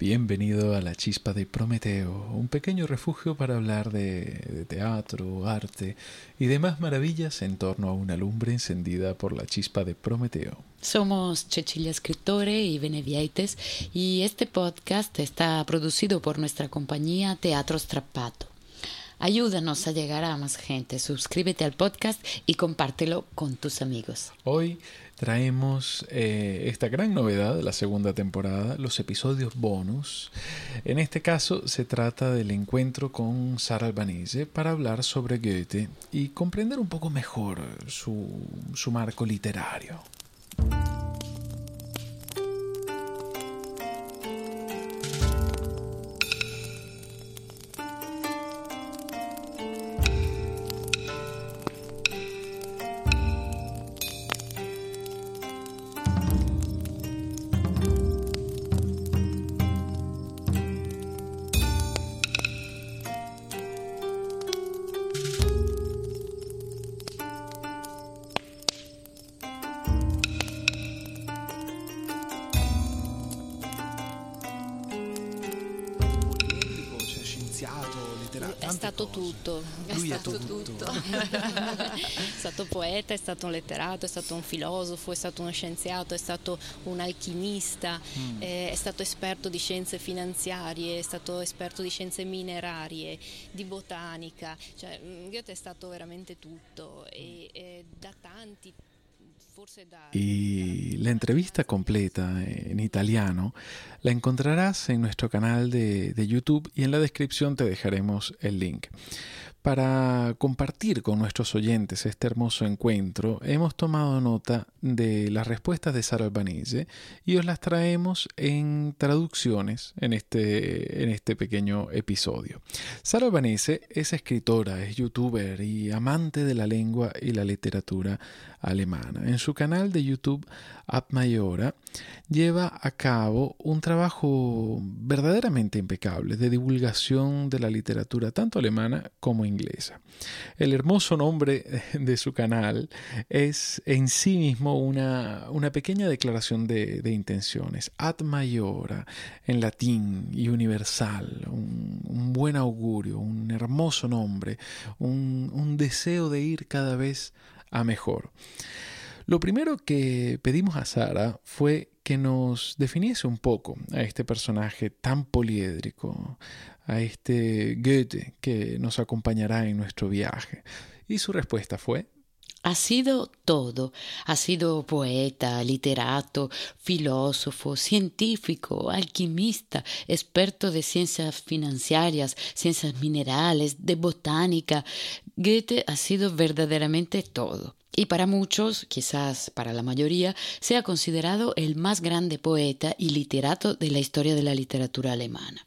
Bienvenido a la Chispa de Prometeo, un pequeño refugio para hablar de, teatro, arte y demás maravillas en torno a una lumbre encendida por la chispa de Prometeo. Somos Cecilia Escritore y Benevieites y este podcast está producido por nuestra compañía Teatro Strappato. Ayúdanos a llegar a más gente. Suscríbete al podcast y compártelo con tus amigos. Hoy traemos eh, esta gran novedad de la segunda temporada, los episodios bonus. En este caso se trata del encuentro con Sara Albanese para hablar sobre Goethe y comprender un poco mejor su, su marco literario. Tutto. È Lui stato, è tutto. tutto. è stato poeta, è stato un letterato, è stato un filosofo, è stato uno scienziato, è stato un alchimista, mm. eh, è stato esperto di scienze finanziarie, è stato esperto di scienze minerarie, di botanica. Cioè, mm, Goethe è stato veramente tutto e, e da tanti Y la entrevista completa en italiano la encontrarás en nuestro canal de, de YouTube y en la descripción te dejaremos el link. Para compartir con nuestros oyentes este hermoso encuentro, hemos tomado nota de las respuestas de Sara Albanese y os las traemos en traducciones en este, en este pequeño episodio. Sara Albanese es escritora, es youtuber y amante de la lengua y la literatura alemana. En su canal de YouTube Mayora lleva a cabo un trabajo verdaderamente impecable de divulgación de la literatura tanto alemana como inglesa. El hermoso nombre de su canal es en sí mismo una, una pequeña declaración de, intenciones. Ad Mayora en latín y universal, un, buen augurio, un hermoso nombre, un deseo de ir cada vez a mejor. Lo primero que pedimos a Sara fue que nos definiese un poco a este personaje tan poliédrico, a este Goethe que nos acompañará en nuestro viaje. Y su respuesta fue ha sido todo. Ha sido poeta, literato, filósofo, científico, alquimista, experto de ciencias financieras, ciencias minerales, de botánica. Goethe ha sido verdaderamente todo y para muchos, quizás para la mayoría, sea considerado el más grande poeta y literato de la historia de la literatura alemana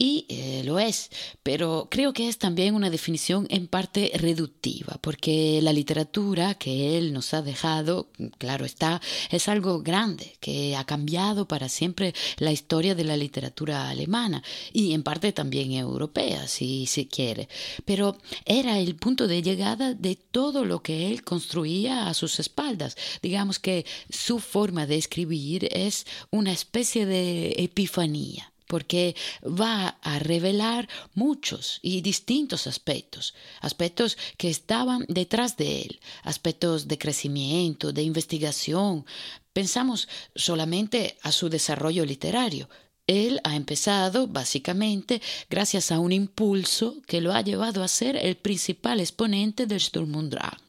y eh, lo es, pero creo que es también una definición en parte reductiva, porque la literatura que él nos ha dejado, claro está, es algo grande, que ha cambiado para siempre la historia de la literatura alemana y en parte también europea, si se quiere, pero era el punto de llegada de todo lo que él construía a sus espaldas. Digamos que su forma de escribir es una especie de epifanía porque va a revelar muchos y distintos aspectos, aspectos que estaban detrás de él, aspectos de crecimiento, de investigación. Pensamos solamente a su desarrollo literario, él ha empezado básicamente gracias a un impulso que lo ha llevado a ser el principal exponente del Sturm und Drang.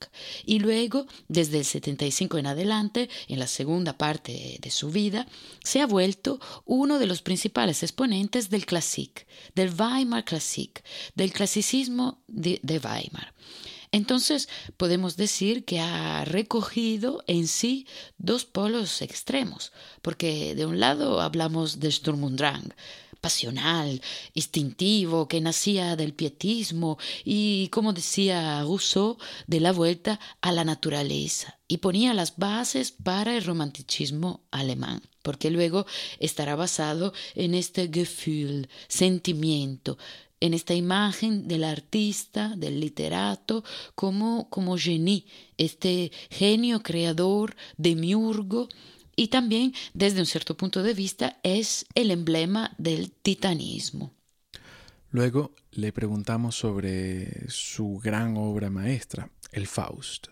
Y luego, desde el 75 en adelante, en la segunda parte de su vida, se ha vuelto uno de los principales exponentes del Klassik, del Weimar Klassik, del clasicismo de Weimar. Entonces podemos decir que ha recogido en sí dos polos extremos, porque de un lado hablamos de Sturm und Drang, pasional, instintivo, que nacía del pietismo y, como decía Rousseau, de la vuelta a la naturaleza, y ponía las bases para el romanticismo alemán porque luego estará basado en este Gefühl, sentimiento, en esta imagen del artista, del literato, como, como genie, este genio creador, demiurgo, y también desde un cierto punto de vista es el emblema del titanismo. Luego le preguntamos sobre su gran obra maestra, el Faust.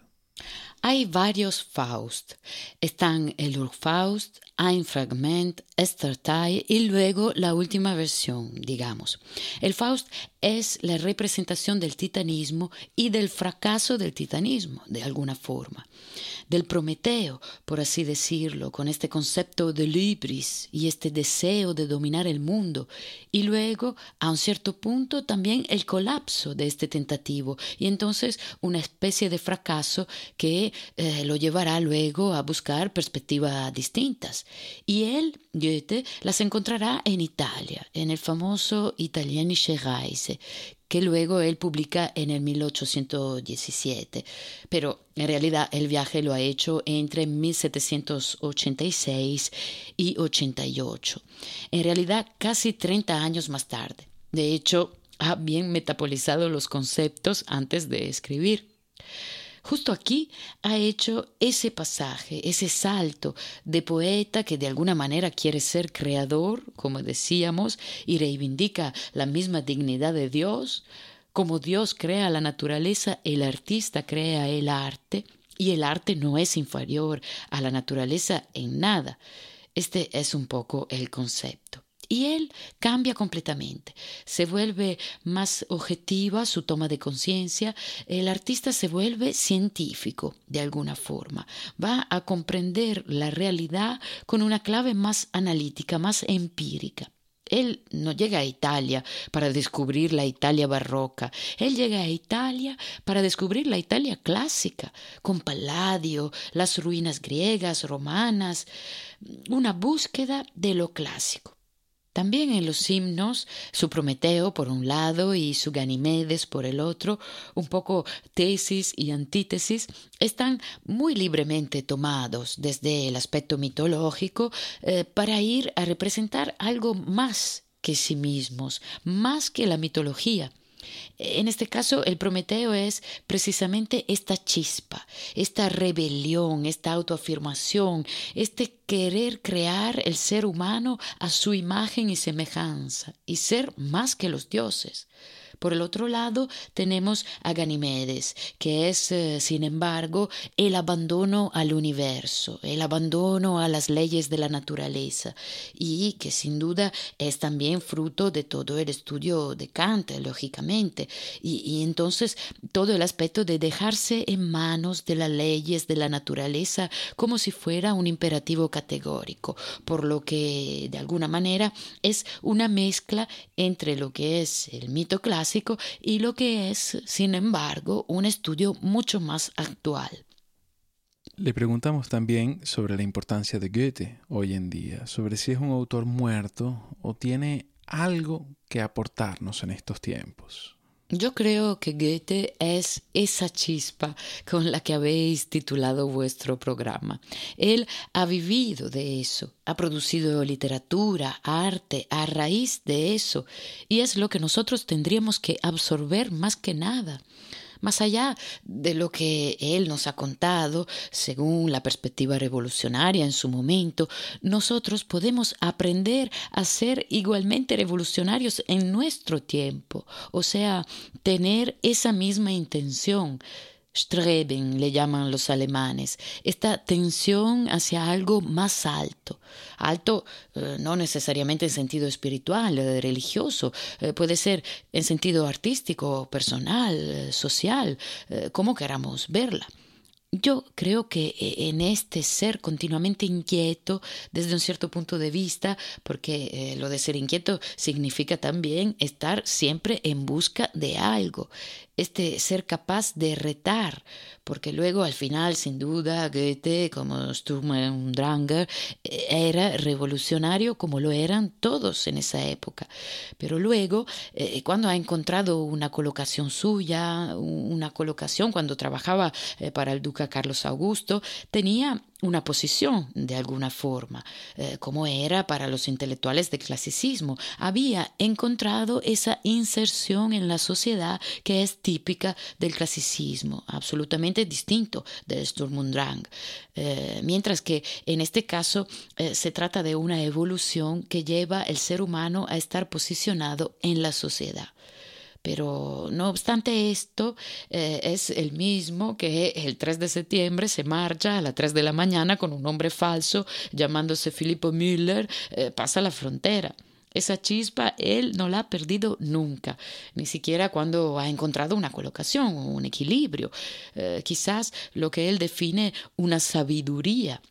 Hay varios Faust. Están el Urfaust, Ein Fragment, Esthertai y luego la última versión, digamos. El Faust es la representación del titanismo y del fracaso del titanismo, de alguna forma. Del Prometeo, por así decirlo, con este concepto de libris y este deseo de dominar el mundo. Y luego, a un cierto punto, también el colapso de este tentativo y entonces una especie de fracaso que eh, lo llevará luego a buscar perspectivas distintas. Y él, Goethe, las encontrará en Italia, en el famoso Italienische Reise, que luego él publica en el 1817. Pero en realidad el viaje lo ha hecho entre 1786 y 88. En realidad casi 30 años más tarde. De hecho, ha bien metabolizado los conceptos antes de escribir. Justo aquí ha hecho ese pasaje, ese salto de poeta que de alguna manera quiere ser creador, como decíamos, y reivindica la misma dignidad de Dios. Como Dios crea la naturaleza, el artista crea el arte, y el arte no es inferior a la naturaleza en nada. Este es un poco el concepto. Y él cambia completamente, se vuelve más objetiva su toma de conciencia, el artista se vuelve científico de alguna forma, va a comprender la realidad con una clave más analítica, más empírica. Él no llega a Italia para descubrir la Italia barroca, él llega a Italia para descubrir la Italia clásica, con Palladio, las ruinas griegas, romanas, una búsqueda de lo clásico. También en los himnos, su Prometeo por un lado y su Ganimedes por el otro, un poco tesis y antítesis, están muy libremente tomados desde el aspecto mitológico eh, para ir a representar algo más que sí mismos, más que la mitología. En este caso, el Prometeo es precisamente esta chispa, esta rebelión, esta autoafirmación, este querer crear el ser humano a su imagen y semejanza y ser más que los dioses. Por el otro lado, tenemos a Ganimedes, que es, eh, sin embargo, el abandono al universo, el abandono a las leyes de la naturaleza, y que sin duda es también fruto de todo el estudio de Kant, lógicamente, y, entonces todo el aspecto de dejarse en manos de las leyes de la naturaleza como si fuera un imperativo categórico, por lo que de alguna manera es una mezcla entre lo que es el mito clásico y lo que es, sin embargo, un estudio mucho más actual. Le preguntamos también sobre la importancia de Goethe hoy en día, sobre si es un autor muerto o tiene algo que aportarnos en estos tiempos. Yo creo que Goethe es esa chispa con la que habéis titulado vuestro programa. Él ha vivido de eso, ha producido literatura, arte, a raíz de eso, y es lo que nosotros tendríamos que absorber más que nada. Más allá de lo que él nos ha contado, según la perspectiva revolucionaria en su momento, nosotros podemos aprender a ser igualmente revolucionarios en nuestro tiempo, o sea, tener esa misma intención, Streben le llaman los alemanes, esta tensión hacia algo más alto. Alto eh, no necesariamente en sentido espiritual, eh, religioso, eh, puede ser en sentido artístico, personal, social, como queramos verla. Yo creo que en este ser continuamente inquieto desde un cierto punto de vista, porque lo de ser inquieto significa también estar siempre en busca de algo, este ser capaz de retar, porque luego al final, sin duda, Goethe, como Sturm und Dranger, era revolucionario como lo eran todos en esa época. Pero luego, eh, cuando ha encontrado una colocación suya, una colocación cuando trabajaba eh, para el duque Carlos Augusto, tenía una posición de alguna forma, eh, como era para los intelectuales del clasicismo. Había encontrado esa inserción en la sociedad que es típica del clasicismo, absolutamente distinto del Sturm und Drang. Eh, mientras que en este caso eh, se trata de una evolución que lleva el ser humano a estar posicionado en la sociedad. Pero no obstante esto, eh, es el mismo que el 3 de septiembre se marcha a las 3 de la mañana con un hombre falso llamándose Filippo Müller, eh, pasa la frontera. Esa chispa él no la ha perdido nunca, ni siquiera cuando ha encontrado una colocación, un equilibrio, eh, quizás lo que él define una sabiduría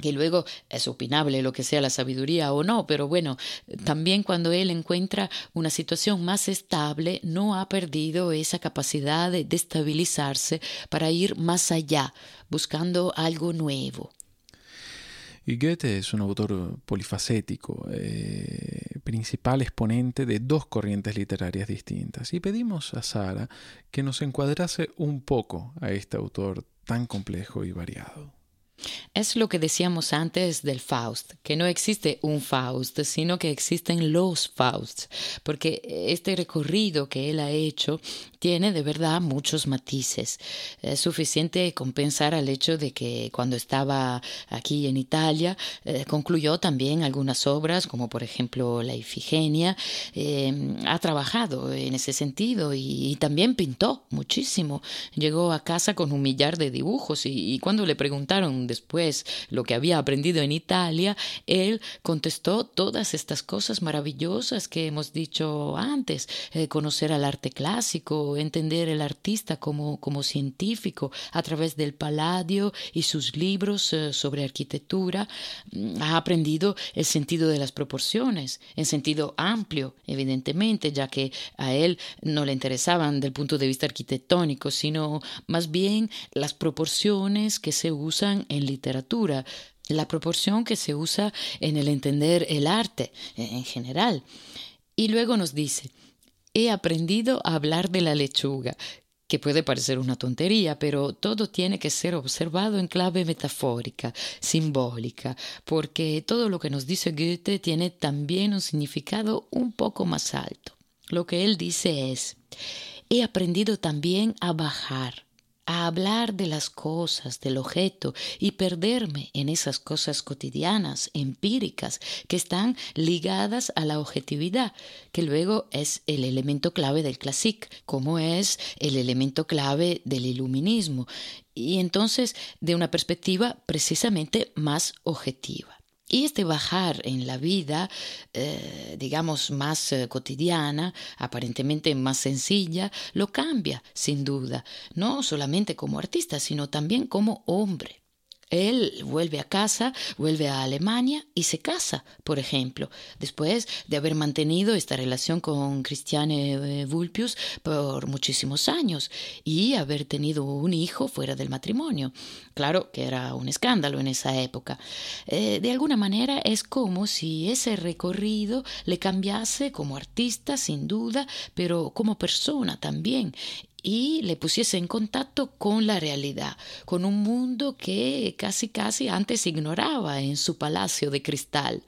que luego es opinable lo que sea la sabiduría o no, pero bueno, también cuando él encuentra una situación más estable, no ha perdido esa capacidad de estabilizarse para ir más allá, buscando algo nuevo. Y Goethe es un autor polifacético, eh, principal exponente de dos corrientes literarias distintas. Y pedimos a Sara que nos encuadrase un poco a este autor tan complejo y variado. Es lo que decíamos antes del Faust, que no existe un Faust, sino que existen los Fausts, porque este recorrido que él ha hecho tiene de verdad muchos matices. Es suficiente compensar al hecho de que cuando estaba aquí en Italia eh, concluyó también algunas obras, como por ejemplo La Ifigenia, eh, ha trabajado en ese sentido y, también pintó muchísimo. Llegó a casa con un millar de dibujos y cuando le preguntaron después lo que había aprendido en Italia, él contestó todas estas cosas maravillosas que hemos dicho antes, eh, conocer al arte clásico, entender el artista como, como científico a través del Palladio y sus libros eh, sobre arquitectura, mm, ha aprendido el sentido de las proporciones, en sentido amplio, evidentemente, ya que a él no le interesaban del punto de vista arquitectónico, sino más bien las proporciones que se usan en literatura, la proporción que se usa en el entender el arte en general. Y luego nos dice, he aprendido a hablar de la lechuga, que puede parecer una tontería, pero todo tiene que ser observado en clave metafórica, simbólica, porque todo lo que nos dice Goethe tiene también un significado un poco más alto. Lo que él dice es, he aprendido también a bajar, a hablar de las cosas, del objeto y perderme en esas cosas cotidianas, empíricas, que están ligadas a la objetividad, que luego es el elemento clave del classic, como es el elemento clave del iluminismo, y entonces de una perspectiva precisamente más objetiva. Y este bajar en la vida, eh, digamos, más eh, cotidiana, aparentemente más sencilla, lo cambia, sin duda, no solamente como artista, sino también como hombre. Él vuelve a casa, vuelve a Alemania y se casa, por ejemplo, después de haber mantenido esta relación con Christiane Vulpius por muchísimos años y haber tenido un hijo fuera del matrimonio. Claro que era un escándalo en esa época. Eh, de alguna manera es como si ese recorrido le cambiase como artista, sin duda, pero como persona también y le pusiese en contacto con la realidad, con un mundo que casi casi antes ignoraba en su palacio de cristal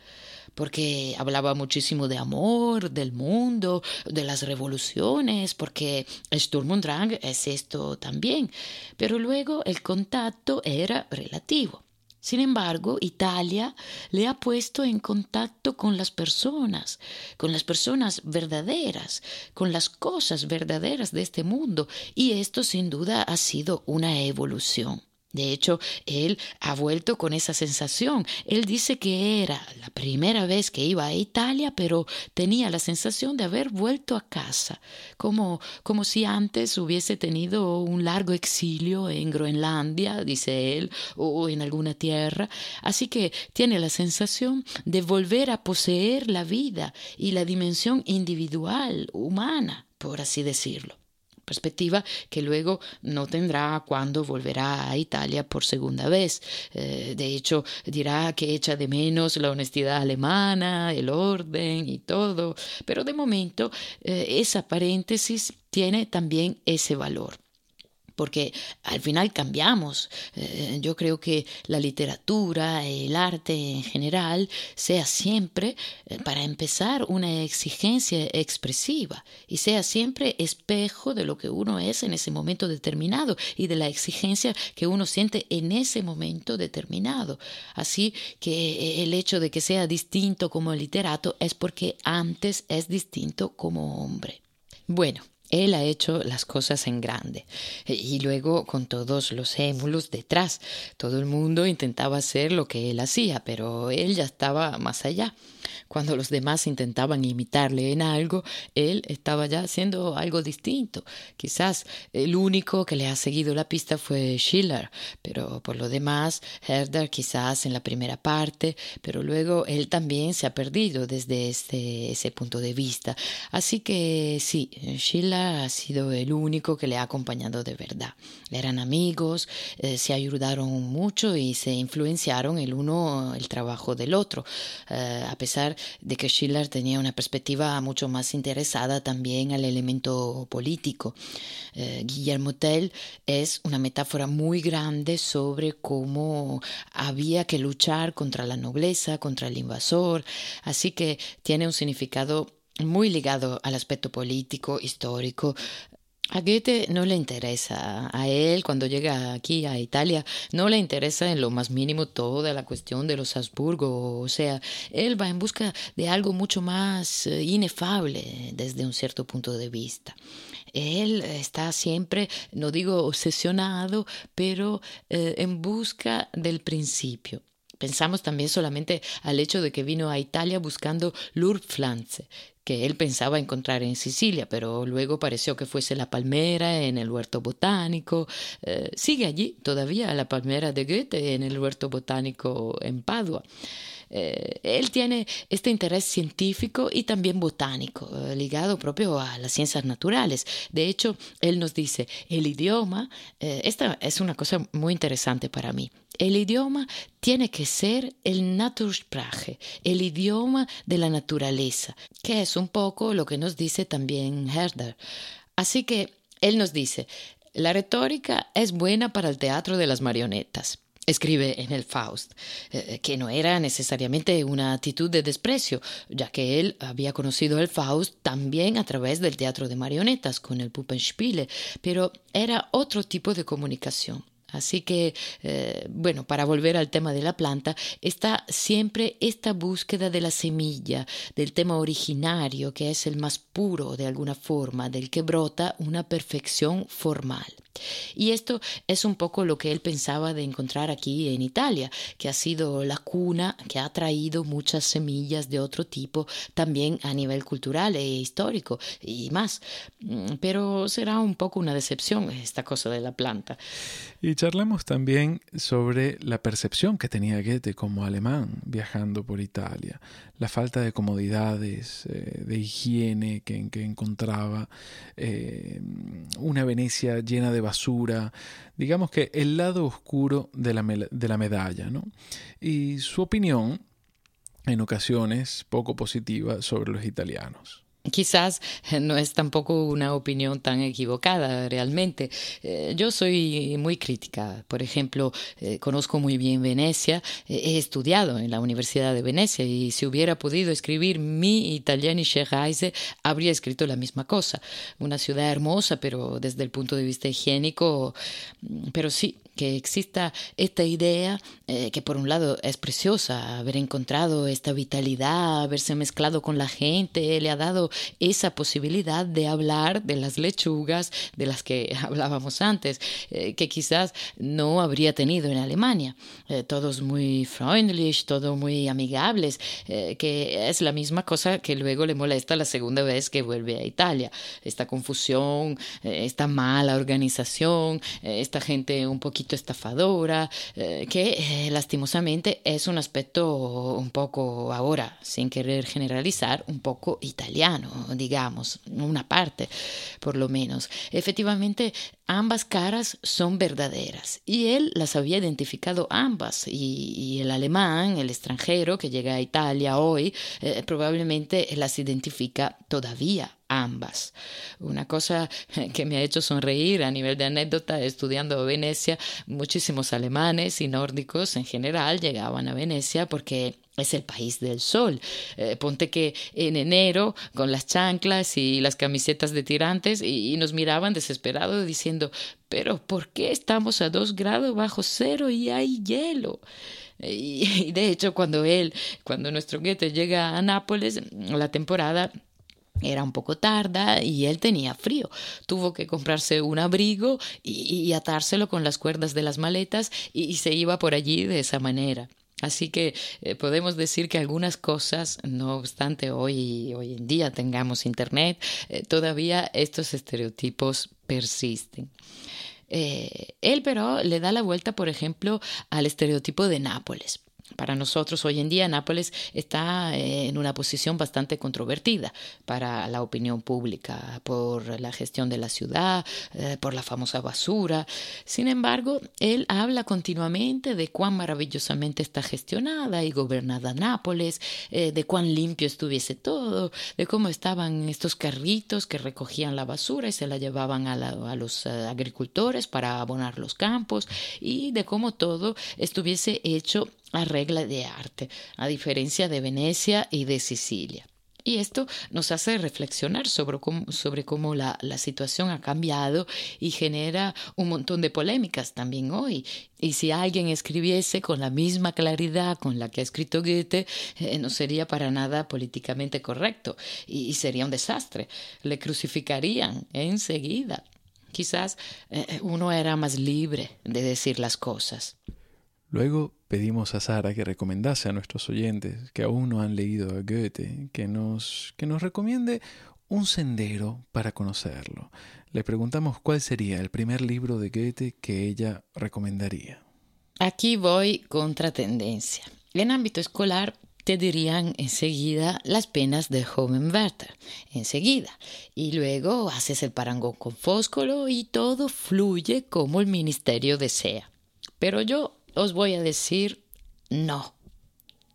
porque hablaba muchísimo de amor, del mundo, de las revoluciones, porque Sturm und Drang es esto también, pero luego el contacto era relativo. Sin embargo, Italia le ha puesto en contacto con las personas, con las personas verdaderas, con las cosas verdaderas de este mundo, y esto sin duda ha sido una evolución. De hecho, él ha vuelto con esa sensación. Él dice que era la primera vez que iba a Italia, pero tenía la sensación de haber vuelto a casa, como, como si antes hubiese tenido un largo exilio en Groenlandia, dice él, o en alguna tierra. Así que tiene la sensación de volver a poseer la vida y la dimensión individual, humana, por así decirlo perspectiva que luego no tendrá cuando volverá a Italia por segunda vez. Eh, de hecho, dirá que echa de menos la honestidad alemana, el orden y todo, pero de momento eh, esa paréntesis tiene también ese valor porque al final cambiamos. Eh, yo creo que la literatura, el arte en general, sea siempre, eh, para empezar, una exigencia expresiva y sea siempre espejo de lo que uno es en ese momento determinado y de la exigencia que uno siente en ese momento determinado. Así que eh, el hecho de que sea distinto como literato es porque antes es distinto como hombre. Bueno, él ha hecho las cosas en grande y luego con todos los émulos detrás. Todo el mundo intentaba hacer lo que él hacía, pero él ya estaba más allá. Cuando los demás intentaban imitarle en algo, él estaba ya haciendo algo distinto. Quizás el único que le ha seguido la pista fue Schiller, pero por lo demás, Herder quizás en la primera parte, pero luego él también se ha perdido desde ese, ese punto de vista. Así que sí, Schiller ha sido el único que le ha acompañado de verdad. Eran amigos, eh, se ayudaron mucho y se influenciaron el uno el trabajo del otro, eh, a pesar de que Schiller tenía una perspectiva mucho más interesada también al elemento político. Eh, Guillermo Tell es una metáfora muy grande sobre cómo había que luchar contra la nobleza, contra el invasor, así que tiene un significado muy ligado al aspecto político, histórico. A Goethe no le interesa, a él cuando llega aquí a Italia, no le interesa en lo más mínimo toda la cuestión de los Habsburgo, o sea, él va en busca de algo mucho más eh, inefable desde un cierto punto de vista. Él está siempre, no digo obsesionado, pero eh, en busca del principio. Pensamos también solamente al hecho de que vino a Italia buscando l'Urpflanze, él pensaba encontrar en Sicilia, pero luego pareció que fuese la palmera en el huerto botánico. Eh, sigue allí todavía la palmera de Goethe en el huerto botánico en Padua. Eh, él tiene este interés científico y también botánico, eh, ligado propio a las ciencias naturales. De hecho, él nos dice, el idioma, esta es una cosa muy interesante para mí, el idioma tiene que ser el Natursprache, el idioma de la naturaleza, que es un poco lo que nos dice también Herder. Así que él nos dice, la retórica es buena para el teatro de las marionetas. Escribe en el Faust, eh, que no era necesariamente una actitud de desprecio, ya que él había conocido el Faust también a través del teatro de marionetas con el Puppenspiele, pero era otro tipo de comunicación. Así que, eh, bueno, para volver al tema de la planta, está siempre esta búsqueda de la semilla, del tema originario, que es el más puro de alguna forma, del que brota una perfección formal. Y esto es un poco lo que él pensaba de encontrar aquí en Italia, que ha sido la cuna que ha traído muchas semillas de otro tipo también a nivel cultural e histórico y más. Mm, pero será un poco una decepción esta cosa de la planta. Y charlamos también sobre la percepción que tenía Goethe como alemán viajando por Italia, la falta de comodidades, eh, de higiene que, encontraba, eh, una Venecia llena de basura, digamos que el lado oscuro de la, de la medalla, ¿no? Y su opinión, en ocasiones poco positiva, sobre los italianos. Quizás no es tampoco una opinión tan equivocada realmente. Eh, yo soy muy crítica. Por ejemplo, eh, conozco muy bien Venecia, he estudiado en la Universidad de Venecia y si hubiera podido escribir mi Italienische Reise, habría escrito la misma cosa. Una ciudad hermosa, pero desde el punto de vista higiénico, mm, pero sí, que exista esta idea eh, que por un lado es preciosa, haber encontrado esta vitalidad, haberse mezclado con la gente, le ha dado esa posibilidad de hablar de las lechugas de las que hablábamos antes, eh, que quizás no habría tenido en Alemania. Eh, todos muy freundlich, todos muy amigables, que es la misma cosa que luego le molesta la segunda vez que vuelve a Italia. Esta confusión, esta mala organización, esta gente un poquito estafadora, eh, que eh, lastimosamente es un aspecto un poco ahora, sin querer generalizar, un poco italiano, digamos, una parte por lo menos. Efectivamente, ambas caras son verdaderas y él las había identificado ambas y, el alemán, el extranjero que llega a Italia hoy, eh, probablemente las identifica todavía ambas. Una cosa que me ha hecho sonreír a nivel de anécdota, estudiando Venecia, muchísimos alemanes y nórdicos en general llegaban a Venecia porque es el país del sol. Eh, ponte que en enero, con las chanclas y las camisetas de tirantes, y, nos miraban desesperados diciendo, pero ¿por qué estamos a dos grados bajo cero y hay hielo? Y, de hecho, cuando él, cuando nuestro Goethe llega a Nápoles, la temporada era un poco tarda y él tenía frío. Tuvo que comprarse un abrigo y, atárselo con las cuerdas de las maletas y, se iba por allí de esa manera. Así que eh, podemos decir que algunas cosas, no obstante hoy, hoy en día tengamos Internet, eh, todavía estos estereotipos persisten. Eh, él pero le da la vuelta, por ejemplo, al estereotipo de Nápoles. Para nosotros hoy en día Nápoles está eh, en una posición bastante controvertida para la opinión pública por la gestión de la ciudad, eh, por la famosa basura. Sin embargo, él habla continuamente de cuán maravillosamente está gestionada y gobernada Nápoles, eh, de cuán limpio estuviese todo, de cómo estaban estos carritos que recogían la basura y se la llevaban a, a los agricultores para abonar los campos y de cómo todo estuviese hecho a regla de arte, a diferencia de Venecia y de Sicilia. Y esto nos hace reflexionar sobre cómo, sobre cómo la, la, situación ha cambiado y genera un montón de polémicas también hoy. Y si alguien escribiese con la misma claridad con la que ha escrito Goethe, eh, no sería para nada políticamente correcto y, sería un desastre. Le crucificarían enseguida. Quizás eh, uno era más libre de decir las cosas. Luego pedimos a Sara que recomendase a nuestros oyentes que aún no han leído a Goethe, que nos, que nos recomiende un sendero para conocerlo. Le preguntamos cuál sería el primer libro de Goethe que ella recomendaría. Aquí voy contra tendencia. En ámbito escolar te dirían enseguida las penas de joven Werther, enseguida. Y luego haces el parangón con Fóscolo y todo fluye como el ministerio desea. Pero yo os voy a decir no.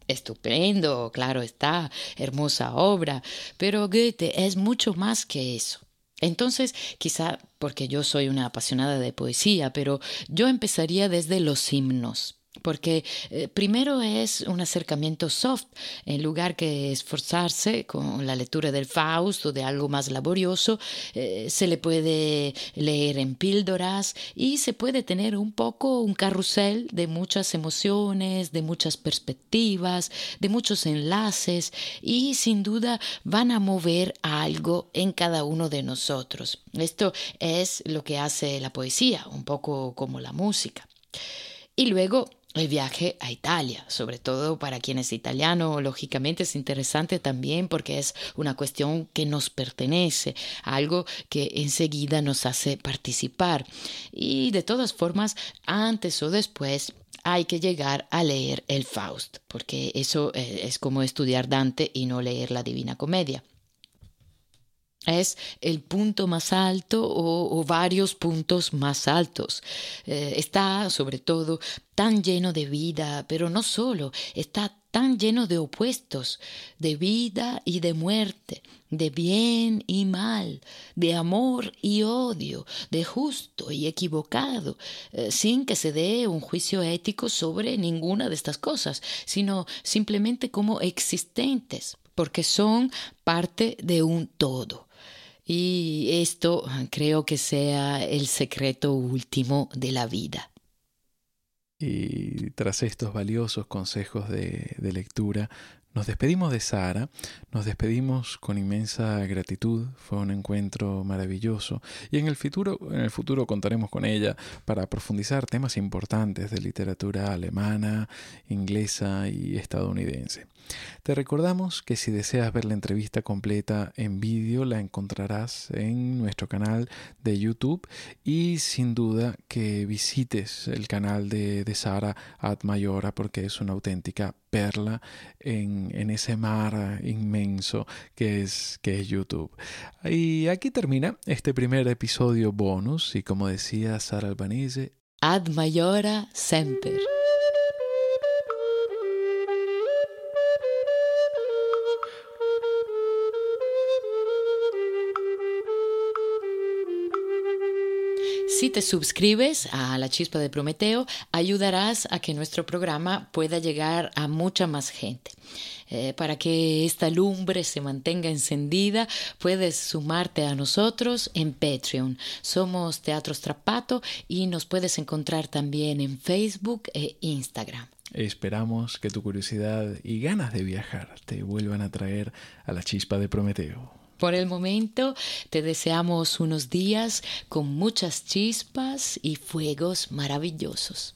Estupendo, claro está, hermosa obra, pero Goethe es mucho más que eso. Entonces, quizá porque yo soy una apasionada de poesía, pero yo empezaría desde los himnos porque eh, primero es un acercamiento soft, en lugar que esforzarse con la lectura del Faust o de algo más laborioso, eh, se le puede leer en píldoras y se puede tener un poco un carrusel de muchas emociones, de muchas perspectivas, de muchos enlaces y sin duda van a mover algo en cada uno de nosotros. Esto es lo que hace la poesía, un poco como la música. Y luego el viaje a Italia, sobre todo para quien es italiano, lógicamente es interesante también porque es una cuestión que nos pertenece, algo que enseguida nos hace participar. Y de todas formas, antes o después hay que llegar a leer el Faust, porque eso eh, es como estudiar Dante y no leer la Divina Comedia es el punto más alto o, varios puntos más altos. Eh, está sobre todo tan lleno de vida, pero no solo, está tan lleno de opuestos, de vida y de muerte, de bien y mal, de amor y odio, de justo y equivocado, eh, sin que se dé un juicio ético sobre ninguna de estas cosas, sino simplemente como existentes, porque son parte de un todo. Y esto creo que sea el secreto último de la vida. Y tras estos valiosos consejos de, de lectura, nos despedimos de Sara, nos despedimos con inmensa gratitud, fue un encuentro maravilloso y en el futuro, en el futuro contaremos con ella para profundizar temas importantes de literatura alemana, inglesa y estadounidense. Te recordamos que si deseas ver la entrevista completa en vídeo la encontrarás en nuestro canal de YouTube y sin duda que visites el canal de, Sara Mayora porque es una auténtica perla en, en, ese mar inmenso que es, que es YouTube. Y aquí termina este primer episodio bonus y como decía Sara Albanese, ad mayora semper. Si te suscribes a La Chispa de Prometeo, ayudarás a que nuestro programa pueda llegar a mucha más gente. Eh, para que esta lumbre se mantenga encendida, puedes sumarte a nosotros en Patreon. Somos Teatro Strapato y nos puedes encontrar también en Facebook e Instagram. Esperamos que tu curiosidad y ganas de viajar te vuelvan a traer a la chispa de Prometeo. Por el momento te deseamos unos días con muchas chispas y fuegos maravillosos.